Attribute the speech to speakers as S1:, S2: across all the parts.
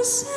S1: promise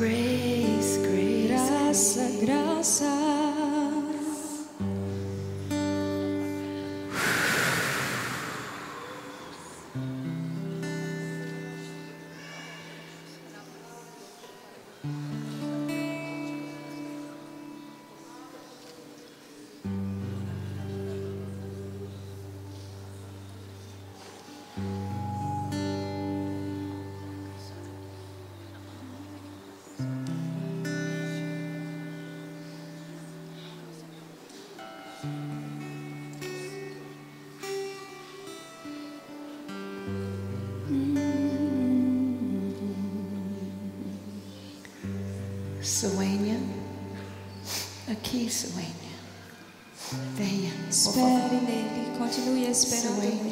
S2: grace, grace,
S1: graça, graça.
S2: Suênia. Aqui, Suênia. Venha.
S1: Espere nele, continue esperando
S2: Suênia.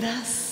S2: graça.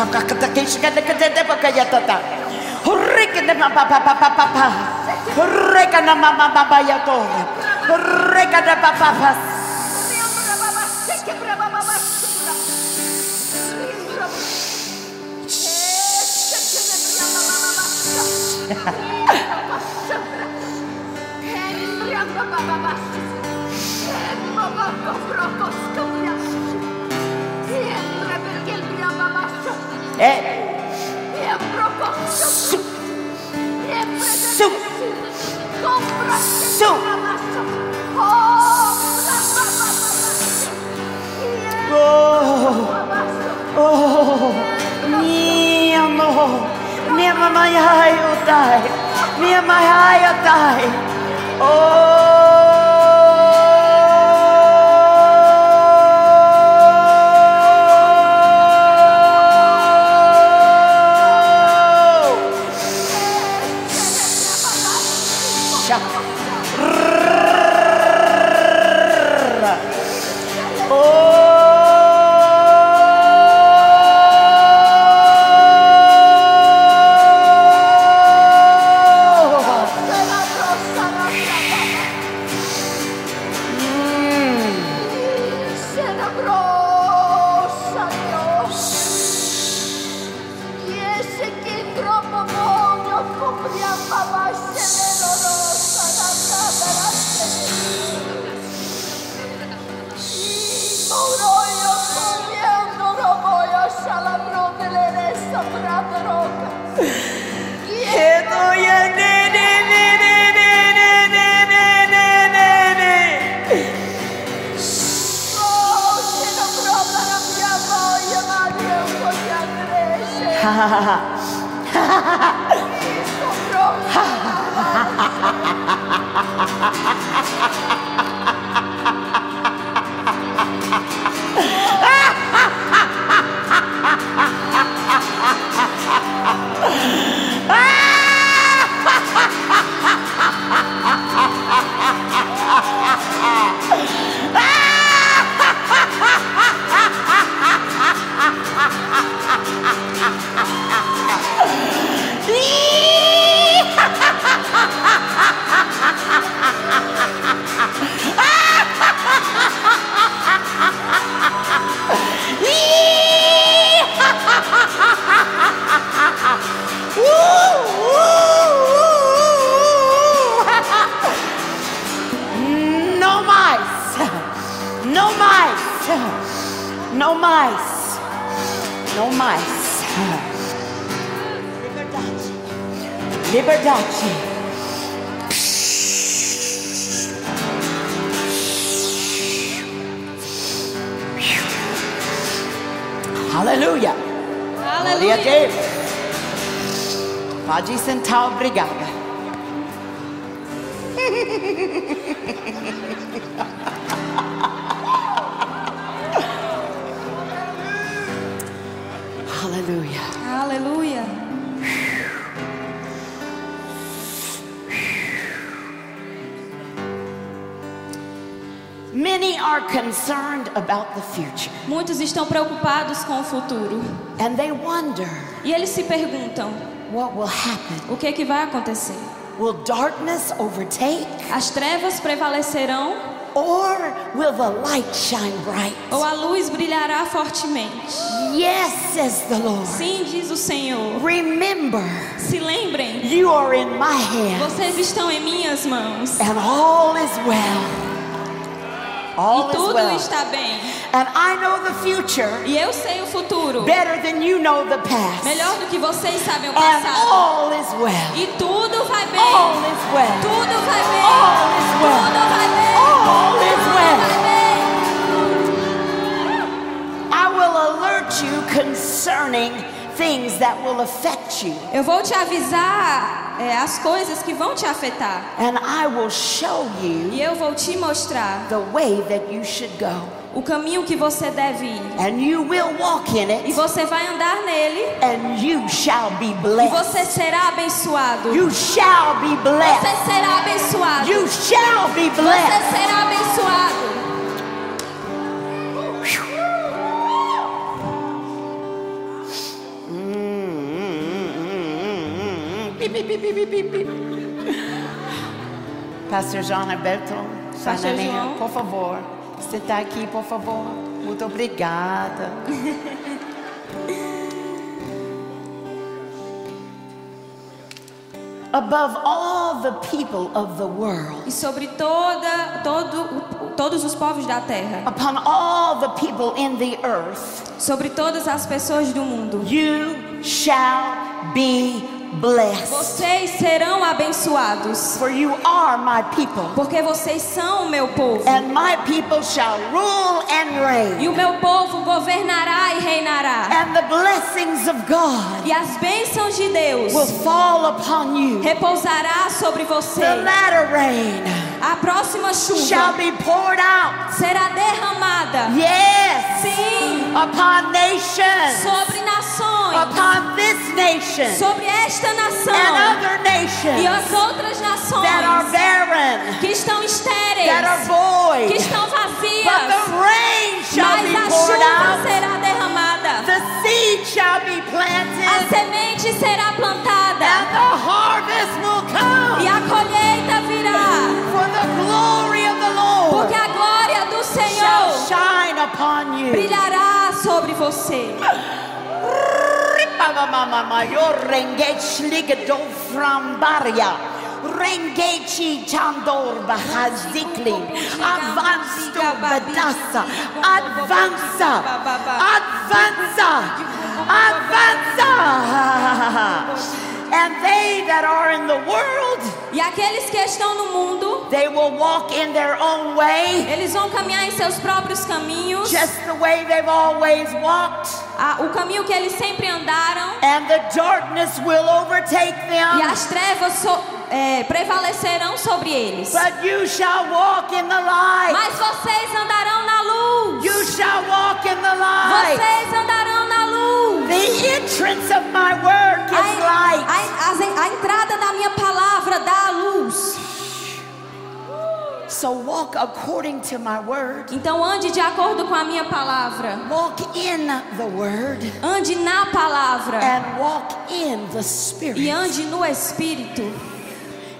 S2: papa kata kisah kata kata apa kaya tata. Hurri kena papa papa papa. Hurri kena mama
S3: papa
S2: ya tuh. Hurri kena papa
S3: papa.
S2: die. Me and my higher. Oh.
S3: Muitos estão preocupados com o futuro.
S2: and they wonder
S3: E eles se perguntam:
S2: what will happen.
S3: o que é que vai acontecer?
S2: Will darkness overtake
S3: As trevas prevalecerão
S2: or will the light shine bright?
S3: ou a luz brilhará fortemente?
S2: Yes, says the Lord.
S3: Sim, diz o Senhor.
S2: Remember,
S3: Se lembrem,
S2: you are in my hand
S3: vocês estão em minhas mãos.
S2: and all is well. All
S3: E
S2: is
S3: tudo
S2: well.
S3: está bem.
S2: And I know the future
S3: E eu sei o futuro
S2: better than you know the past.
S3: melhor do que vocês sabem o
S2: And
S3: passado.
S2: all is well.
S3: E tudo vai bem.
S2: All is well.
S3: Tudo vai bem.
S2: All is well.
S3: Tudo vai bem.
S2: All is well. I will alert you concerning things that will affect you.
S1: Eu vou te avisar é, as coisas que vão te afetar.
S2: And I will show you
S1: E eu vou te mostrar
S2: the way that you should go.
S1: O caminho que você deve ir.
S2: And you will walk in
S1: E
S2: it,
S1: você vai andar nele.
S2: and you shall be
S1: E
S2: blessed.
S1: você será abençoado.
S2: You shall be blessed.
S1: Você será abençoado.
S2: You shall be
S1: Você
S2: blessed.
S1: será abençoado.
S2: Pastor João Alberto,
S1: Pastor João.
S2: por favor, sentar aqui, por favor. Muito obrigada. Above all the people of the world,
S1: E sobre toda, todo, todos os povos da terra,
S2: upon all the people in the earth,
S1: sobre todas as pessoas do mundo,
S2: you shall be blessed.
S1: vocês serão abençoados,
S2: For you are my people,
S1: porque vocês são o meu povo.
S2: and my people shall rule and reign.
S1: E o meu povo governará e reinará.
S2: And the blessings of God
S1: E as bênçãos de Deus
S2: will fall upon you.
S1: repousará sobre você.
S2: The latter rain
S1: A próxima
S2: shall
S1: chuva
S2: be poured out.
S1: será derramada.
S2: Yes.
S1: Sim,
S2: Upon nations.
S1: sobre nações,
S2: Upon this nation.
S1: sobre esta
S2: And
S1: nação
S2: other
S1: e
S2: nations
S1: as outras
S2: that are
S1: nações
S2: barren.
S1: que estão estéreis,
S2: That are
S1: que estão
S2: But
S1: vazias,
S2: the rain shall
S1: mas
S2: be
S1: a
S2: poured
S1: chuva
S2: out.
S1: será derramada,
S2: The seed shall be
S1: a
S2: planted.
S1: semente será
S2: And
S1: plantada
S2: the harvest will come.
S1: e a colheita virá,
S2: For the glory of the Lord
S1: porque a glória do
S2: shall
S1: Senhor
S2: shine upon you.
S1: brilhará sobre você.
S2: Yo rengeç lige do frambarya. Rengeçi candor bahaziklin. Avans to badasa. Advansa. Advansa. Advansa. Advansa. And they that are in the world,
S1: E aqueles que estão no mundo,
S2: they will walk in their own way,
S1: eles vão caminhar em seus próprios caminhos,
S2: just the way they've always walked.
S1: a- o caminho que eles sempre andaram,
S2: And the darkness will overtake
S1: e
S2: them.
S1: as trevas so- é, prevalecerão sobre eles.
S2: But you shall walk in the light.
S1: Mas vocês andarão na luz.
S2: You shall walk in the light.
S1: Vocês andarão na luz.
S2: The entrance of my word light.
S1: a- as- a entrada da minha palavra dá a luz.
S2: So walk according to my word.
S1: Então ande de acordo com a minha palavra.
S2: Walk in the word
S1: Ande na palavra.
S2: and walk in the
S1: E
S2: spirit.
S1: ande no Espírito.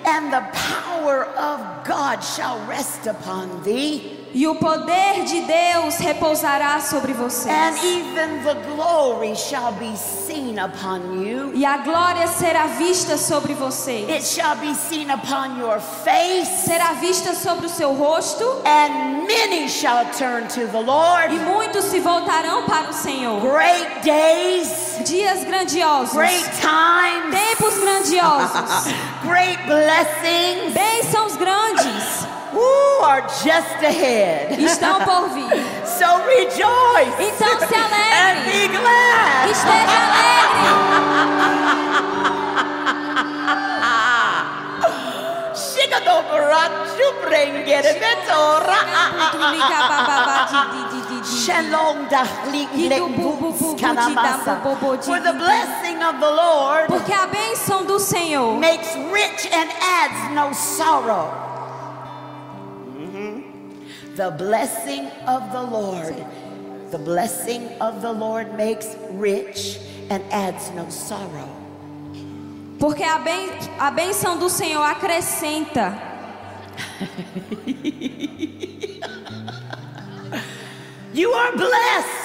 S2: And the power of God shall rest upon thee.
S1: E o poder de Deus repousará sobre
S2: And
S1: vocês.
S2: even the glory shall be seen upon you.
S1: E a glória será vista sobre vocês.
S2: It shall be seen upon your face.
S1: Será vista sobre o seu rosto.
S2: And many shall turn to the Lord.
S1: E muitos se voltarão para o Senhor.
S2: Great days,
S1: Dias grandiosos.
S2: great times,
S1: Tempos grandiosos.
S2: great blessings
S1: Bênçãos grandes
S2: woo, are just ahead.
S1: estão por vir.
S2: So rejoice
S1: Então se
S2: and
S1: alegre.
S2: be glad.
S1: Esteja alegre.
S2: Shigadobarachu brengere betora. Shalom dahlik lekbus kanamasa. For the blessing of the Lord
S1: Porque a bênção do Senhor
S2: makes rich and adds no sorrow. The blessing of the Lord, the blessing of the Lord makes rich and adds no sorrow.
S1: Porque a, ben, a bênção do Senhor acrescenta.
S2: You are blessed.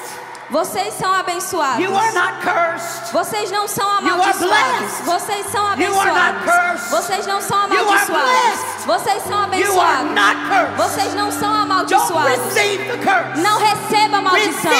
S1: Vocês são abençoados.
S2: You are not cursed.
S1: Vocês não são amaldiçoados. Vocês são abençoados. Vocês não são amaldiçoados. Vocês são abençoados. Vocês não são amaldiçoados. Não receba a maldição.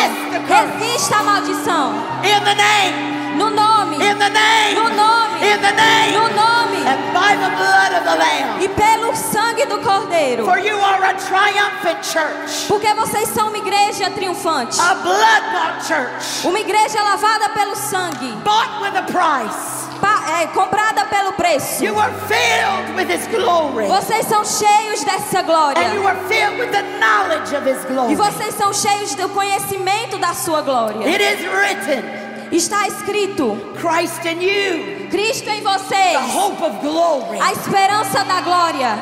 S1: Resista a maldição.
S2: In the name
S1: No nome.
S2: In the name.
S1: No nome.
S2: In the name.
S1: No nome.
S2: And by the blood of the Lamb.
S1: E pelo sangue do Cordeiro.
S2: For you are a triumphant church.
S1: Porque vocês são uma igreja triunfante.
S2: A blood-bought church.
S1: Uma igreja lavada pelo sangue.
S2: Bought with a price.
S1: Pa- é, comprada pelo preço.
S2: You are filled with His glory.
S1: Vocês são cheios dessa
S2: And
S1: glória.
S2: you are filled with the knowledge of His glory.
S1: E vocês são cheios do conhecimento da sua glória.
S2: It is written,
S1: Está escrito:
S2: Christ in you,
S1: Cristo em
S2: the
S1: vocês,
S2: hope of glory.
S1: a esperança da glória.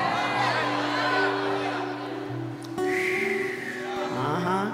S2: Uh-huh.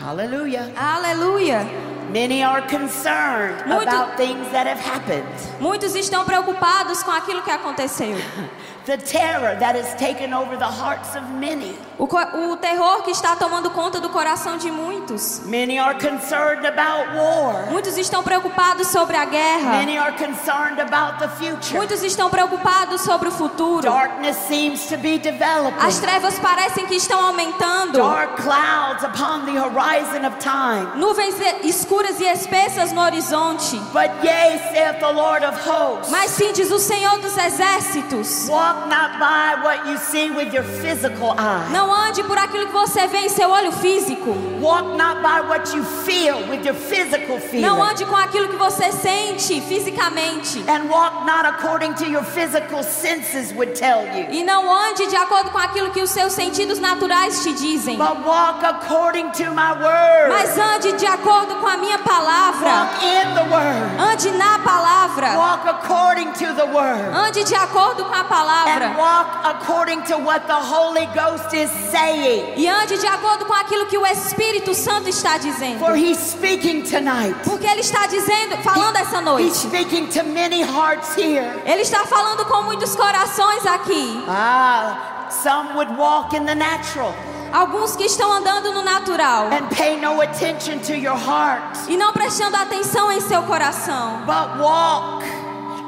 S2: Hallelujah.
S1: Aleluia.
S2: Many are concerned
S1: Muito-
S2: about things that have happened.
S1: Muitos estão preocupados com aquilo que aconteceu.
S2: The terror that has taken over the hearts of many.
S1: O, o terror que está tomando conta do coração de muitos.
S2: Many are concerned about war.
S1: Muitos estão preocupados sobre a guerra.
S2: Many are concerned about the future.
S1: Muitos estão preocupados sobre o futuro.
S2: Darkness seems to be
S1: As
S2: developing.
S1: trevas parecem que estão aumentando.
S2: Dark clouds upon the horizon of time.
S1: Nuvens escuras e espessas no horizonte.
S2: But yea, saith the Lord of hosts.
S1: Mas sim, diz o Senhor dos Exércitos:
S2: Walk not by what you see with your physical eye.
S1: Não ande por aquilo que você vê em seu olho físico.
S2: Walk not by what you feel with your physical feeling.
S1: Não ande com aquilo que você sente fisicamente.
S2: And walk not according to your physical senses would tell you.
S1: E não ande de acordo com aquilo que os seus sentidos naturais te dizem.
S2: But walk according to my word.
S1: Mas ande de acordo com a minha palavra.
S2: Walk in the word.
S1: Ande na palavra.
S2: Walk according to the word.
S1: Ande de acordo com a
S2: And
S1: palavra.
S2: walk according to what the Holy Ghost is saying.
S1: E ande de acordo com aquilo que o Espírito Santo está dizendo.
S2: For he's speaking tonight.
S1: Porque ele está dizendo, falando essa
S2: He's
S1: noite.
S2: speaking to many hearts here.
S1: Ele está falando com muitos corações aqui.
S2: Ah, some would walk in the natural
S1: Alguns que estão andando no natural
S2: and pay no attention to your heart.
S1: e não prestando atenção em seu coração.
S2: But walk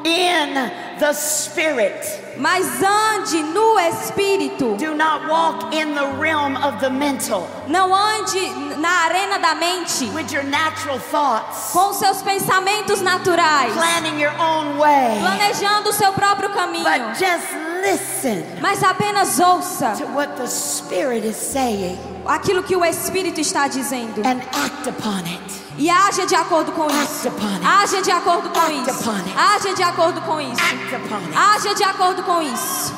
S2: in the Spirit.
S1: Mas ande no Espírito.
S2: Do not walk in the realm of the mental
S1: Não ande na arena da mente
S2: with your natural thoughts,
S1: com seus pensamentos naturais,
S2: planning your own way.
S1: planejando o seu próprio caminho.
S2: But just listen
S1: Mas apenas ouça
S2: to what the Spirit is saying
S1: aquilo que o Espírito está dizendo
S2: and act upon it.
S1: E haja de acordo com isso. Haja de acordo com isso. Haja de acordo com isso. Haja de acordo com isso.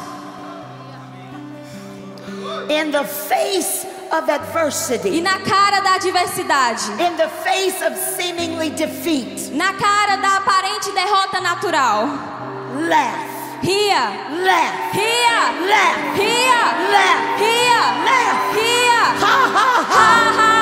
S2: In the face of
S1: E
S2: adversity,
S1: na cara da adversidade,
S2: in the face of seemingly defeat,
S1: na cara da aparente derrota natural,
S2: laugh,
S1: ria,
S2: laugh,
S1: ria,
S2: laugh,
S1: ria,
S2: laugh,
S1: ria,
S2: laugh.
S1: ria.
S2: Ha, ha!
S1: ha,
S2: ha.
S1: Ha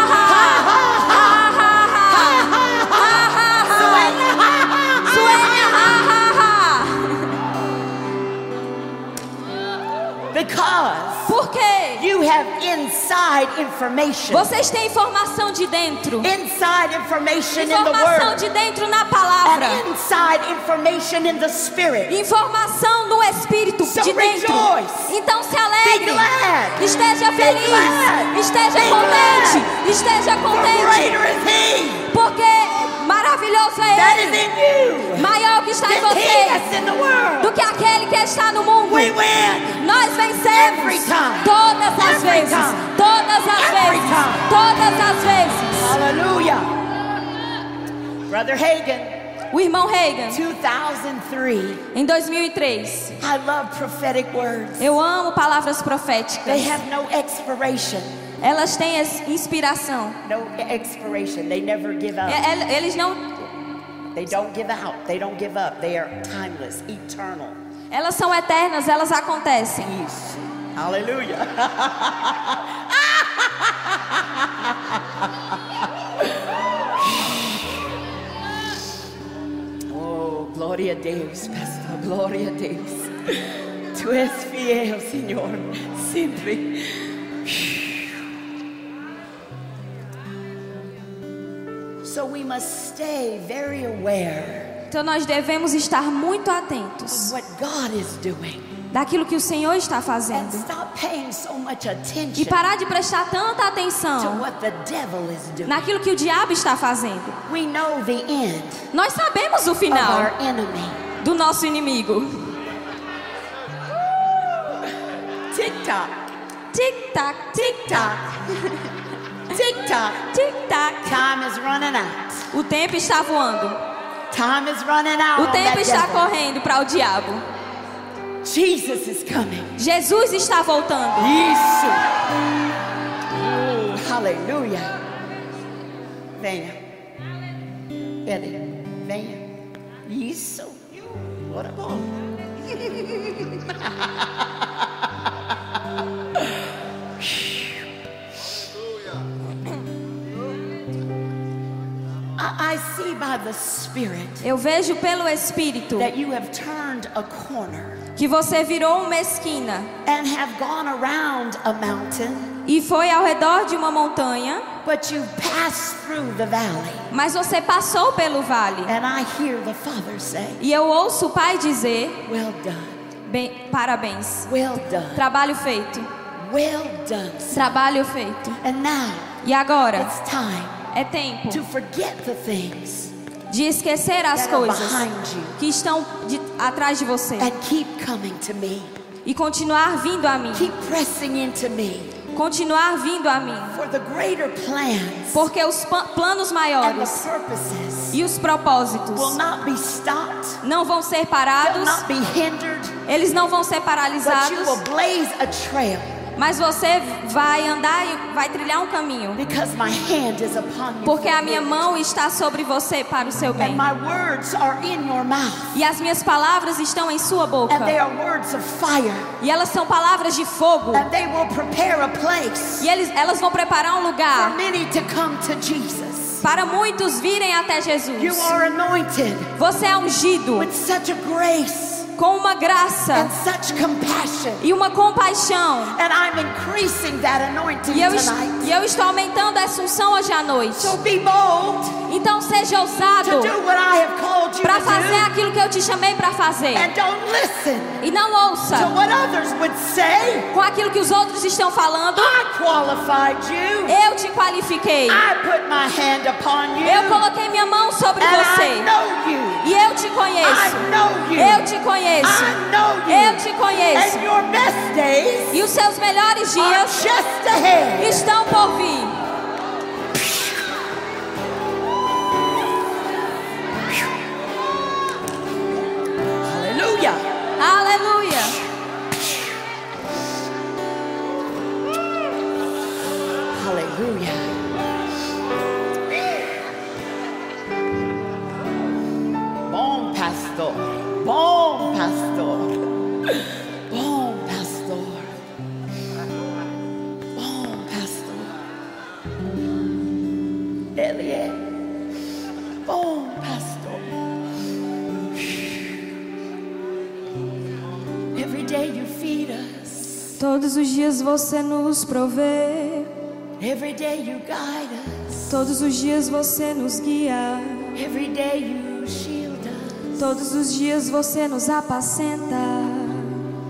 S2: Because
S1: Por quê?
S2: you have inside information.
S1: Vocês têm informação de dentro.
S2: Inside information in the
S1: Informação de dentro na
S2: And
S1: palavra.
S2: inside information in the Spirit.
S1: Informação no Espírito
S2: So
S1: de dentro.
S2: rejoice.
S1: Então se
S2: Be
S1: alegre.
S2: glad.
S1: Esteja
S2: Be
S1: feliz.
S2: glad.
S1: Esteja
S2: Be
S1: contente. Esteja
S2: For
S1: contente.
S2: greater is He
S1: Porque maravilhoso é Ele. Maior que está em você. Do que aquele que está no mundo. Nós vencemos todas as vezes. Todas as vezes. Todas as vezes.
S2: Hallelujah. Brother Hagan,
S1: O irmão Reagan,
S2: 2003.
S1: em 2003.
S2: I love prophetic words.
S1: Eu amo palavras
S2: They
S1: proféticas.
S2: have no expiration.
S1: Elas têm inspiração.
S2: No expiration. They never give up.
S1: É- é- Eles não,
S2: They don't give out. They don't give up. They are timeless, eternal.
S1: elas são eternas, elas acontecem.
S2: Peace. Hallelujah. oh, gloria a Deus, pastor. Gloria a Deus. Tu és fiel, Senhor. Sempre.
S1: Então nós devemos estar muito atentos
S2: of what God is doing.
S1: daquilo que o Senhor está fazendo. E parar de prestar tanta
S2: to
S1: atenção
S2: what the devil is doing.
S1: naquilo que o diabo está fazendo.
S2: We know the end
S1: Nós sabemos o
S2: of
S1: final
S2: our enemy.
S1: do nosso inimigo.
S2: Tick tock,
S1: Tic tic tac,
S2: tick tock.
S1: tic tac.
S2: Time is running out.
S1: O tempo está voando.
S2: Time is running out.
S1: O tempo está correndo para o diabo.
S2: Jesus is coming.
S1: Jesus está voltando.
S2: Isso. Oh, aleluia. Venha. Ele, venha. Isso. Bora bom.
S1: Eu vejo pelo Espírito
S2: that you have turned a corner
S1: que você virou uma esquina
S2: and have gone around a mountain,
S1: e foi ao redor de uma montanha,
S2: but you've passed through the valley.
S1: mas você passou pelo vale.
S2: And I hear the Father say,
S1: E eu ouço o Pai dizer:
S2: Well done,
S1: "Bem- parabéns,
S2: well done,
S1: trabalho feito,
S2: well done.
S1: trabalho feito.
S2: And now
S1: E agora
S2: it's time
S1: é tempo
S2: to forget the things
S1: de esquecer as coisas que estão de- atrás de você
S2: and keep coming to me.
S1: e continuar vindo a mim,
S2: Keep pressing into me
S1: continuar vindo a mim,
S2: for the greater plans
S1: porque os planos maiores e os propósitos
S2: will not be stopped,
S1: não vão ser parados,
S2: not be hindered,
S1: eles não vão ser paralisados, mas você vai andar e vai trilhar um caminho, porque a minha mão está sobre você para o seu bem. E as minhas palavras estão em sua boca. E elas são palavras de fogo. E eles, elas vão preparar um lugar para muitos virem até Jesus. Você é ungido com uma graça
S2: and such compassion.
S1: e uma compaixão.
S2: And I'm increasing that anointing
S1: E eu, e eu estou aumentando essa unção hoje à noite.
S2: So be bold
S1: Então seja ousado para fazer
S2: do.
S1: aquilo que eu te chamei para fazer.
S2: And don't listen
S1: E não
S2: to
S1: ouça
S2: what others would say.
S1: com aquilo que os outros estão falando.
S2: I qualified you.
S1: Eu te qualifiquei.
S2: I put my hand upon you.
S1: Eu coloquei minha mão sobre você. E eu te conheço.
S2: I know you.
S1: Eu te conheço.
S2: I know you.
S1: Eu te conheço.
S2: And your best days
S1: E os seus melhores dias
S2: just ahead.
S1: estão por vir.
S2: Hallelujah.
S1: Aleluia. Você nos provê.
S2: Every day you guide us.
S1: Todos os dias você nos guia.
S2: Every day you shield us.
S1: Todos os dias você nos apacenta.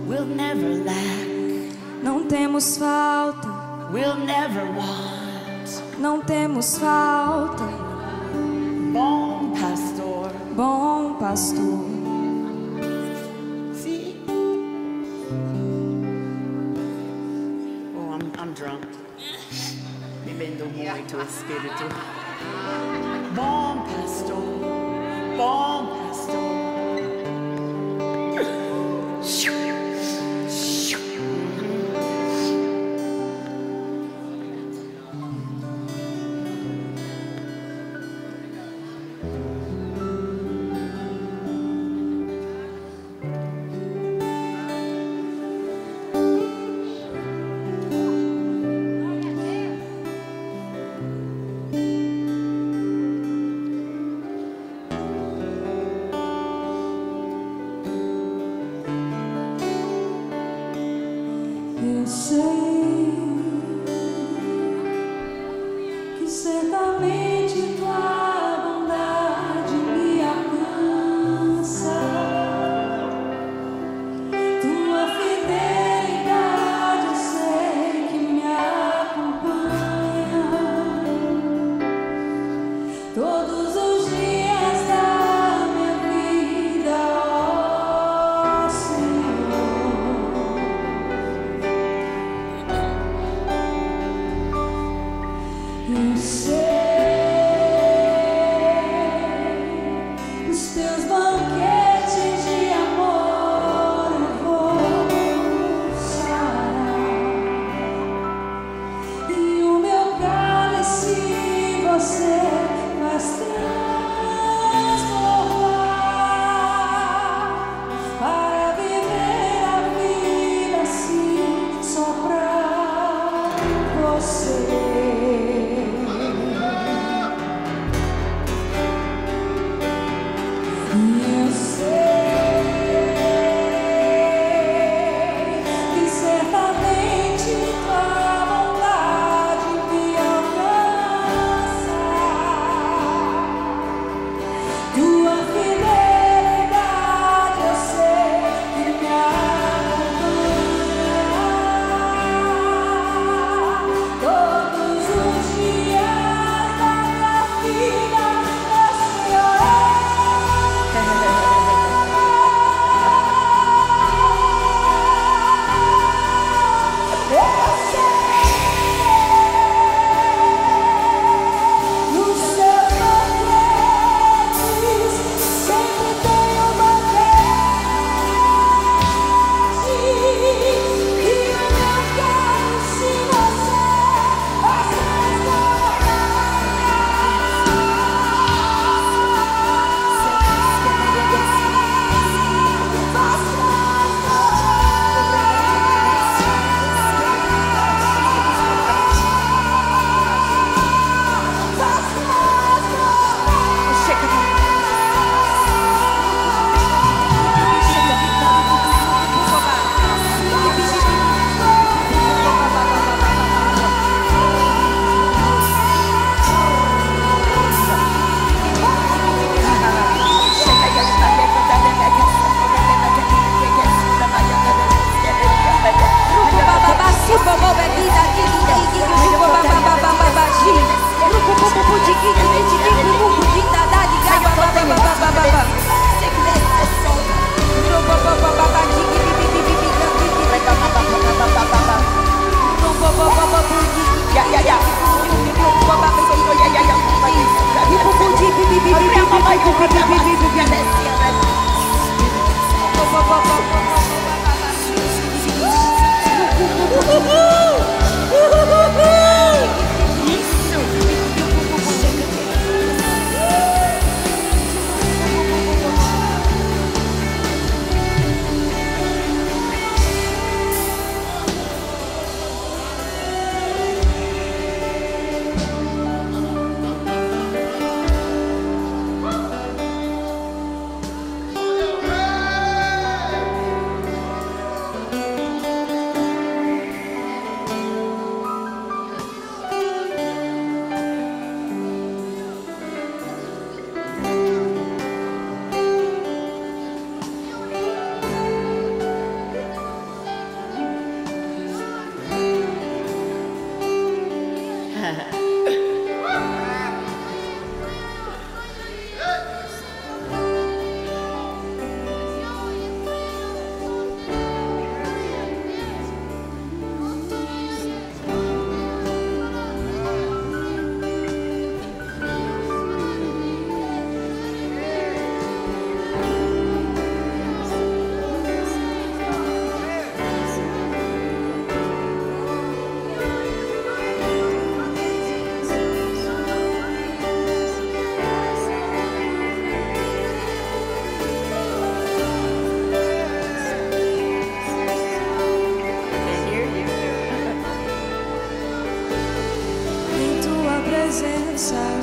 S2: We'll never lack.
S1: Não temos falta.
S2: We'll never want.
S1: Não temos falta.
S2: Bom pastor.
S1: Bom pastor.
S2: Bebendo muito espírito. Bom pastor. Bom pastor.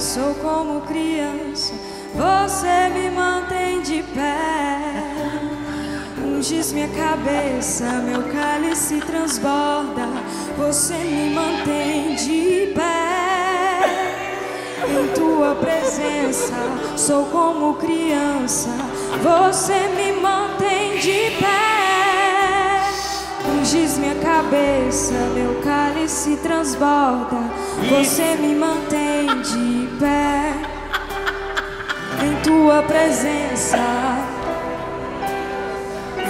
S1: Sou como criança, você me mantém de pé. Unges minha cabeça, meu cálice transborda, você me mantém de pé. Em tua presença sou como criança, você me mantém de pé. Unges minha cabeça, meu cálice transborda. Você me mantém de pé. Tua presença.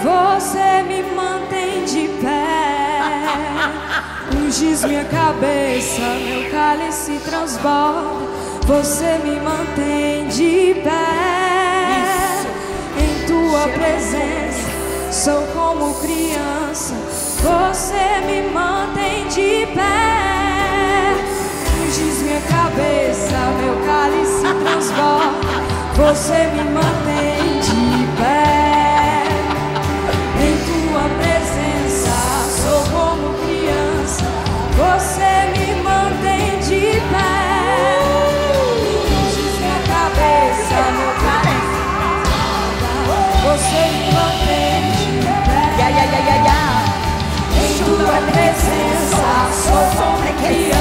S1: Você me mantém de pé. Ungis minha cabeça, meu cálice transborda. Você me mantém de pé. Em tua presença, sou como criança. Você me mantém de pé. Ungis minha cabeça, meu cálice transborda. Você me mantém de pé. Em tua presença, sou como criança. Você me mantém de pé. Ungis minha cabeça, meu cálice transborda. Você me mantém de pé.
S2: Yeah, yeah, yeah, yeah, yeah.
S1: Em tua presença, sou como criança.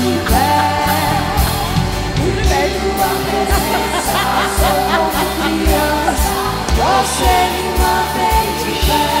S1: Oh, Senhor,
S2: vem my
S1: face.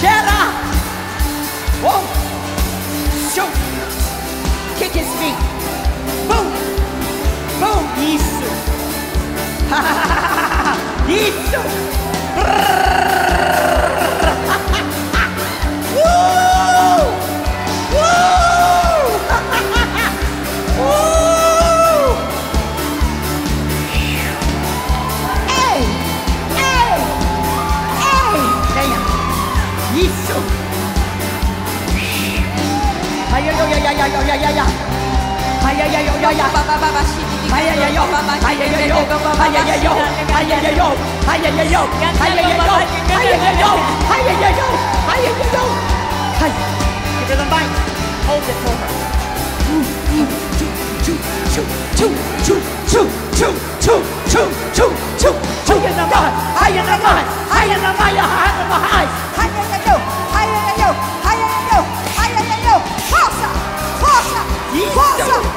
S2: Cheira! Oh! Show!
S1: É
S2: kick his feet, boom, boom, Isso! Isso! Brrr. Give her the mic. Hold it for her. Choo, choo,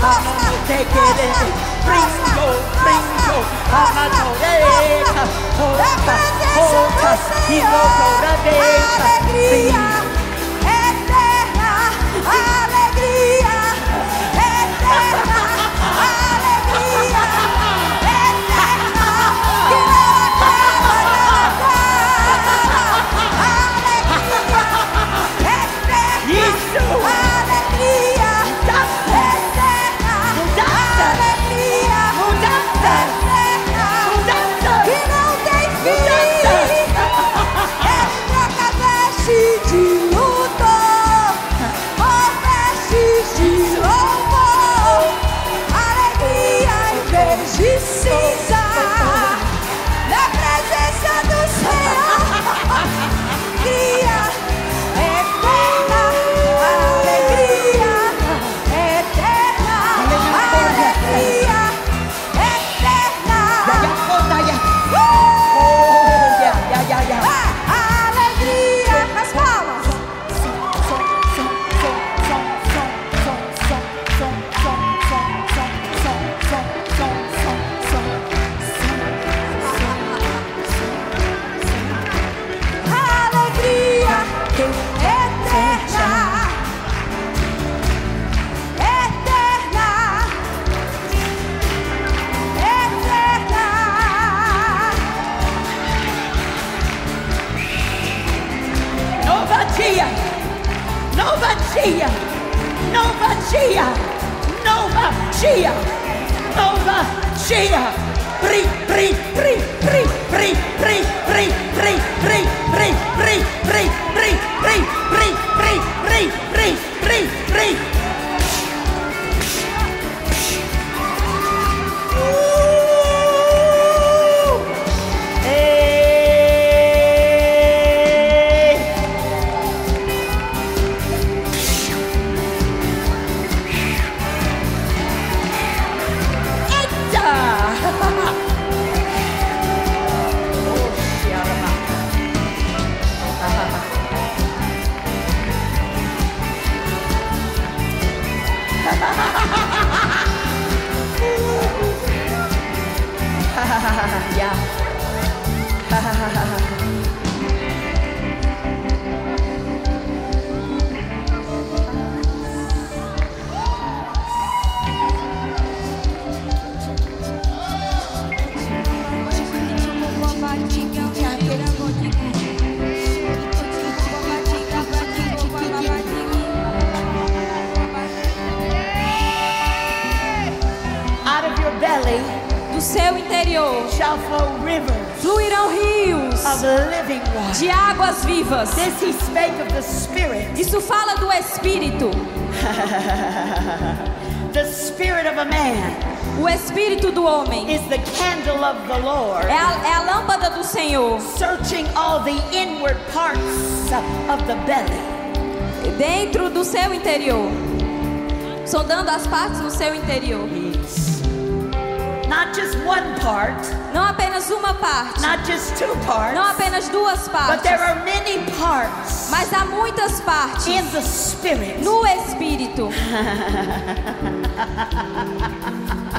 S1: Vamos a no te quereré, brinco, brinco, bajando deja, cortas, cortas y no sobradeja.
S2: Nova dia! Nova dia! Nova dia! Nova dia! Pri, pri, pri, pri, pri, pri, pri, pri, pri, pri, pri, pri, pri, pri, pri, pri, pri, pri, pri, pri.
S4: De águas vivas.
S2: This he spake of the Spirit.
S4: Isso fala do Espírito.
S2: The Spirit of a man
S4: O Espírito do homem
S2: is the candle of the Lord,
S4: é a, é a lâmpada do Senhor.
S2: searching all the inward parts of the belly.
S4: Dentro do seu interior. Sondando as partes do seu interior.
S2: Not just one part,
S4: Não apenas uma parte.
S2: not just two parts,
S4: Não apenas duas
S2: but
S4: partes.
S2: there are many parts
S4: Mas há muitas partes
S2: in the Spirit.
S4: no Espírito.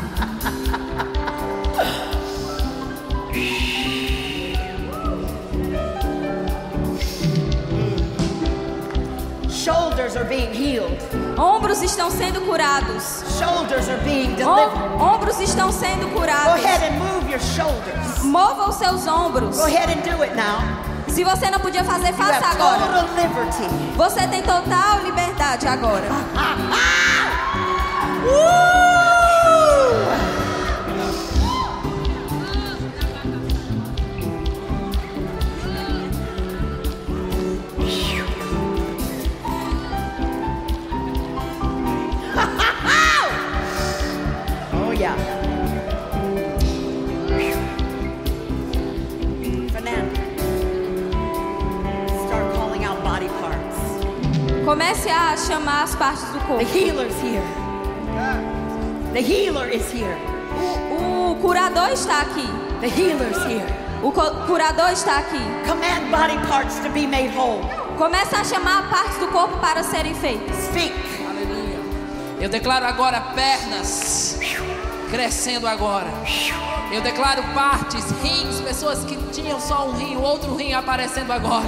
S2: Shoulders are being healed.
S4: Ombros estão sendo curados.
S2: Shoulders are being delivered.
S1: ombros estão sendo
S2: Go
S1: curados.
S2: ahead and move your shoulders.
S1: Mova os seus ombros.
S2: Go ahead and do it now.
S1: Se você não podia fazer,
S2: You
S1: faça
S2: have
S1: agora.
S2: total liberty.
S1: Você tem total liberdade agora.
S2: Oh
S1: Comece a chamar as partes do
S2: The
S1: corpo.
S2: healer's here. The healer is here.
S1: O curador está aqui.
S2: The healer's here.
S1: O curador está aqui.
S2: Command body parts to be made whole.
S1: Comece a chamar partes do corpo para serem feitas.
S2: Speak.
S5: Aleluia. Eu declaro agora pernas crescendo agora. Eu declaro partes, rins, pessoas que tinham só um rim, outro rim aparecendo agora.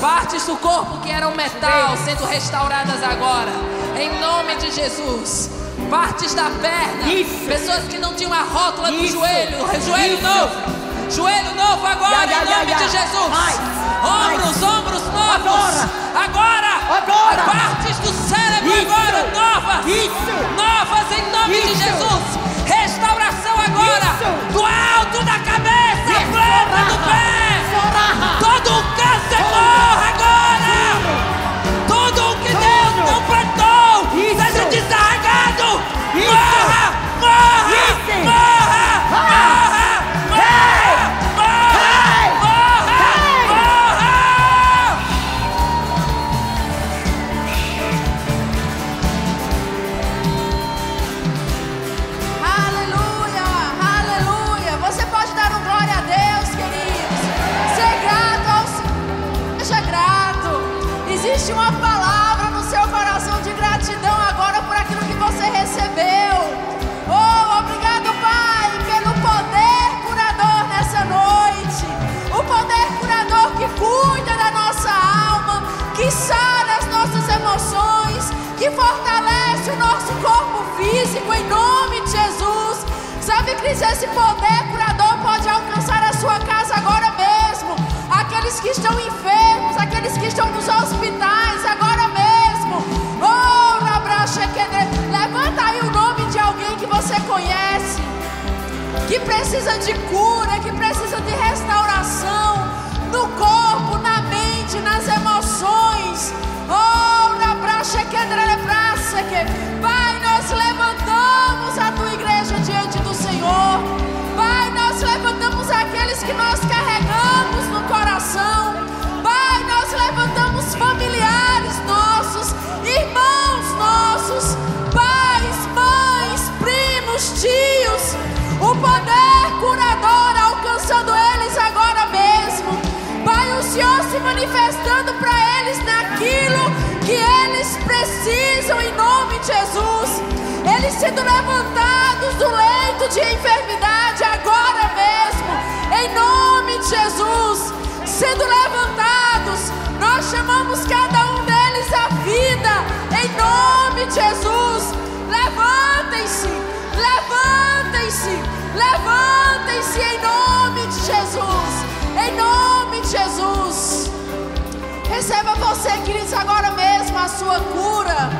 S5: Partes do corpo que eram metal sendo restauradas agora. Em nome de Jesus. Partes da perna.
S2: Isso.
S5: Pessoas que não tinham a rótula do
S2: Isso.
S5: joelho. Joelho
S2: Isso.
S5: novo. Joelho novo agora, em nome de Jesus.
S2: Mais.
S5: Ombros,
S2: Mais.
S5: ombros novos.
S2: Agora.
S5: Agora. Partes do cérebro agora novas. Novas em nome de. Jesus. Do alto da cabeça, a planta do pé.
S6: Fortalece o nosso corpo físico em nome de Jesus. Sabe, Cris, esse poder curador pode alcançar a sua casa agora mesmo. Aqueles que estão enfermos, aqueles que estão nos hospitais agora mesmo. Oh, levanta aí o nome de alguém que você conhece que precisa de cura, que precisa de restauração no corpo, na mente, nas emoções. Oh, Pai, nós levantamos a tua igreja diante do Senhor. Pai, nós levantamos aqueles que nós carregamos no coração. Pai, nós levantamos familiares nossos, irmãos nossos, pais, mães, primos, tios. O poder curador alcançando eles manifestando para eles naquilo que eles precisam em nome de Jesus. Eles sendo levantados do leito de enfermidade agora mesmo, em nome de Jesus. Sendo levantados, nós chamamos cada um deles à vida, em nome de Jesus. Levantem-se, levantem-se, levantem-se em nome de Jesus, em nome de Jesus. Receba você, queridos, agora mesmo a sua cura.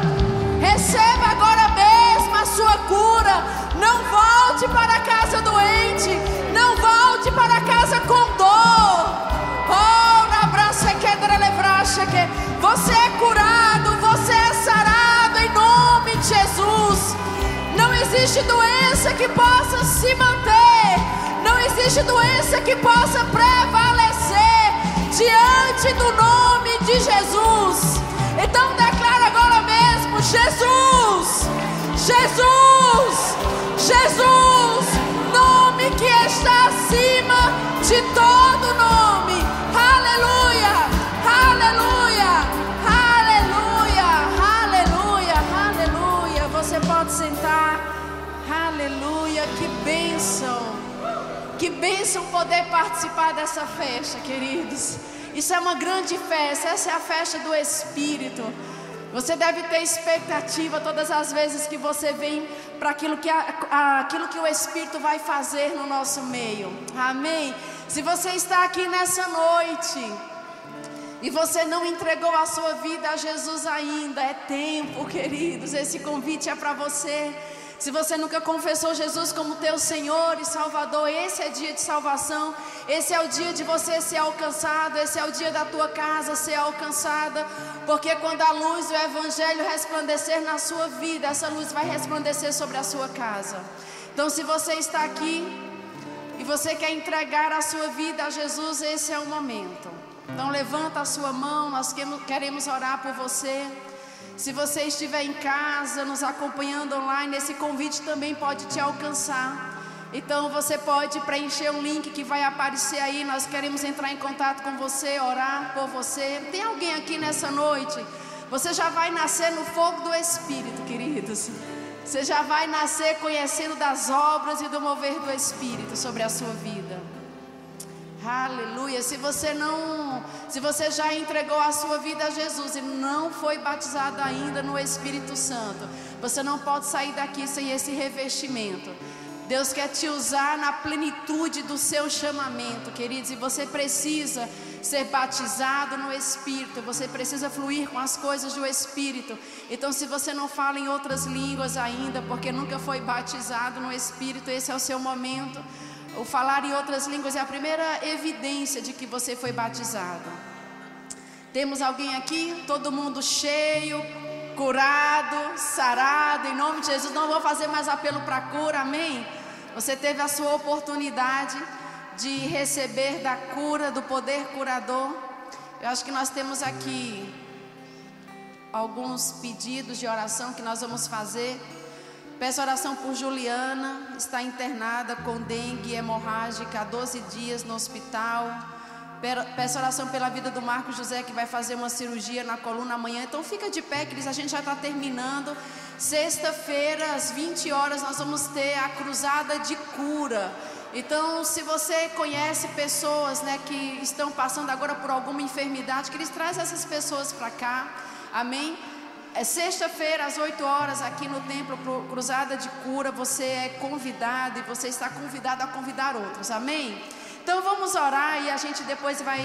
S6: Receba agora mesmo a sua cura. Não volte para casa doente. Não volte para casa com dor. Oh, na braça que levracha que você é curado, você é sarado em nome de Jesus. Não existe doença que possa se manter. Não existe doença que possa prevalecer diante do nome de Jesus. Então declara agora mesmo: Jesus, Jesus, Jesus, nome que está acima de todo bênção poder participar dessa festa, queridos. Isso é uma grande festa, essa é a festa do Espírito. Você deve ter expectativa todas as vezes que você vem para aquilo que, aquilo que o Espírito vai fazer no nosso meio. Amém? Se você está aqui nessa noite e você não entregou a sua vida a Jesus ainda, é tempo, queridos. Esse convite é para você. Se você nunca confessou Jesus como teu Senhor e Salvador, esse é dia de salvação. Esse é o dia de você ser alcançado. Esse é o dia da tua casa ser alcançada. Porque quando a luz do Evangelho resplandecer na sua vida, essa luz vai resplandecer sobre a sua casa. Então, se você está aqui e você quer entregar a sua vida a Jesus, esse é o momento. Então, levanta a sua mão. Nós queremos orar por você. Se você estiver em casa, nos acompanhando online, esse convite também pode te alcançar. Então você pode preencher um link que vai aparecer aí. Nós queremos entrar em contato com você, orar por você. Tem alguém aqui nessa noite? Você já vai nascer no fogo do Espírito, queridos. Você já vai nascer conhecendo das obras e do mover do Espírito sobre a sua vida. Aleluia. Se você não, se você já entregou a sua vida a Jesus e não foi batizado ainda no Espírito Santo, você não pode sair daqui sem esse revestimento. Deus quer te usar na plenitude do seu chamamento, queridos, e você precisa ser batizado no Espírito, você precisa fluir com as coisas do Espírito. Então, se você não fala em outras línguas ainda, porque nunca foi batizado no Espírito, esse é o seu momento. O falar em outras línguas é a primeira evidência de que você foi batizado. Temos alguém aqui? Todo mundo cheio, curado, sarado, em nome de Jesus. Não vou fazer mais apelo para cura, amém? Você teve a sua oportunidade de receber da cura, do poder curador. Eu acho que nós temos aqui alguns pedidos de oração que nós vamos fazer. Peço oração por Juliana, está internada com dengue hemorrágica há 12 dias no hospital. Peço oração pela vida do Marco José, que vai fazer uma cirurgia na coluna amanhã. Então fica de pé, Cris, a gente já está terminando. Sexta-feira, às 20 horas, nós vamos ter a cruzada de cura. Então, se você conhece pessoas né, que estão passando agora por alguma enfermidade, que eles trazem essas pessoas para cá. Amém? É sexta-feira, às 8 horas, aqui no Templo Cruzada de Cura. Você é convidado e você está convidado a convidar outros. Amém? Então vamos orar e a gente depois vai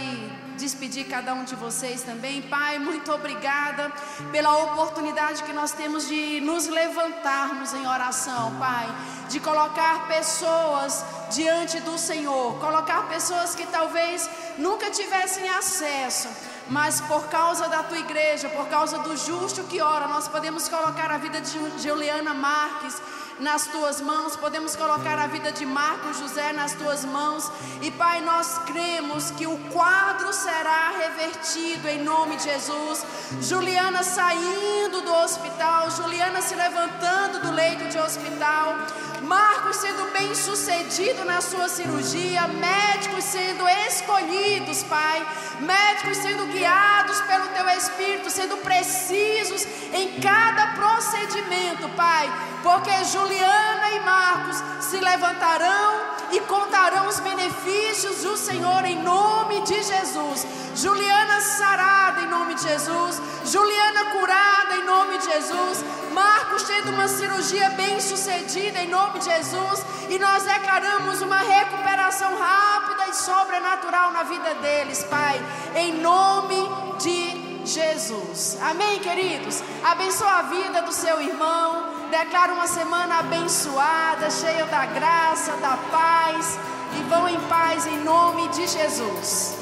S6: despedir cada um de vocês também. Pai, muito obrigada pela oportunidade que nós temos de nos levantarmos em oração, Pai, de colocar pessoas diante do Senhor, colocar pessoas que talvez nunca tivessem acesso mas por causa da tua igreja, por causa do justo que ora, nós podemos colocar a vida de Juliana Marques nas tuas mãos, podemos colocar a vida de Marcos José nas tuas mãos, e Pai, nós cremos que o quadro será revertido em nome de Jesus. Juliana saindo do hospital, Juliana se levantando do leito de hospital, Marcos sendo bem sucedido na sua cirurgia, médicos sendo escolhidos, Pai, médicos sendo guiados pelo Teu Espírito, sendo precisos em cada procedimento, Pai, porque Juliana e Marcos se levantarão e contarão os benefícios do Senhor em nome de Jesus. Juliana sarada em nome de Jesus, Juliana curada em nome de Jesus, Marcos tendo uma cirurgia bem sucedida em nome de Jesus, e nós declaramos uma recuperação rápida e sobrenatural na vida deles, Pai, em nome de Jesus. Amém, queridos? Abençoa a vida do seu irmão. Declara uma semana abençoada, cheia da graça, da paz. E vão em paz em nome de Jesus.